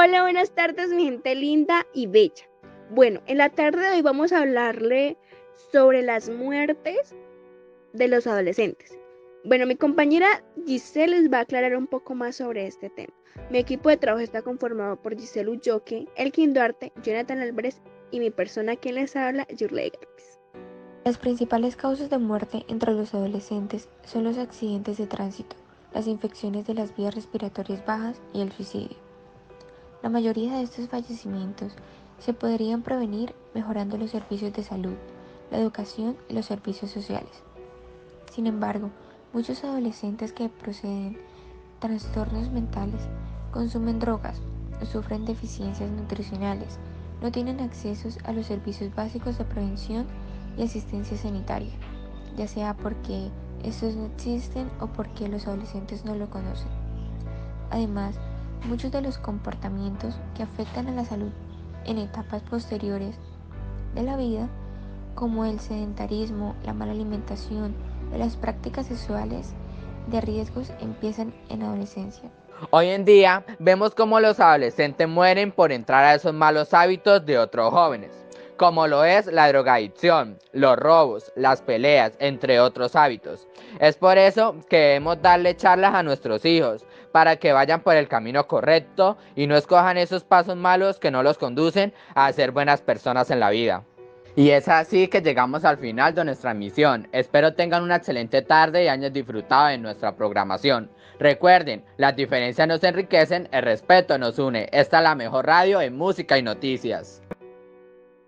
Hola, buenas tardes, mi gente linda y bella. Bueno, en la tarde de hoy vamos a hablarle sobre las muertes de los adolescentes. Bueno, mi compañera Giselle les va a aclarar un poco más sobre este tema. Mi equipo de trabajo está conformado por Giselle Ulloque, Elkin Duarte, Jonathan Álvarez y mi persona quien les habla, Yurley Garpis. Las principales causas de muerte entre los adolescentes son los accidentes de tránsito, las infecciones de las vías respiratorias bajas y el suicidio. La mayoría de estos fallecimientos se podrían prevenir mejorando los servicios de salud, la educación y los servicios sociales. Sin embargo, muchos adolescentes que proceden trastornos mentales consumen drogas, sufren deficiencias nutricionales, no tienen acceso a los servicios básicos de prevención y asistencia sanitaria, ya sea porque estos no existen o porque los adolescentes no lo conocen. Además, Muchos de los comportamientos que afectan a la salud en etapas posteriores de la vida, como el sedentarismo, la mala alimentación las prácticas sexuales de riesgos, empiezan en adolescencia. Hoy en día vemos cómo los adolescentes mueren por entrar a esos malos hábitos de otros jóvenes, como lo es la drogadicción, los robos, las peleas, entre otros hábitos. Es por eso que debemos darle charlas a nuestros hijos para que vayan por el camino correcto y no escojan esos pasos malos que no los conducen a ser buenas personas en la vida. Y es así que llegamos al final de nuestra misión. Espero tengan una excelente tarde y años disfrutados en nuestra programación. Recuerden, las diferencias nos enriquecen, el respeto nos une. Esta es la mejor radio en música y noticias.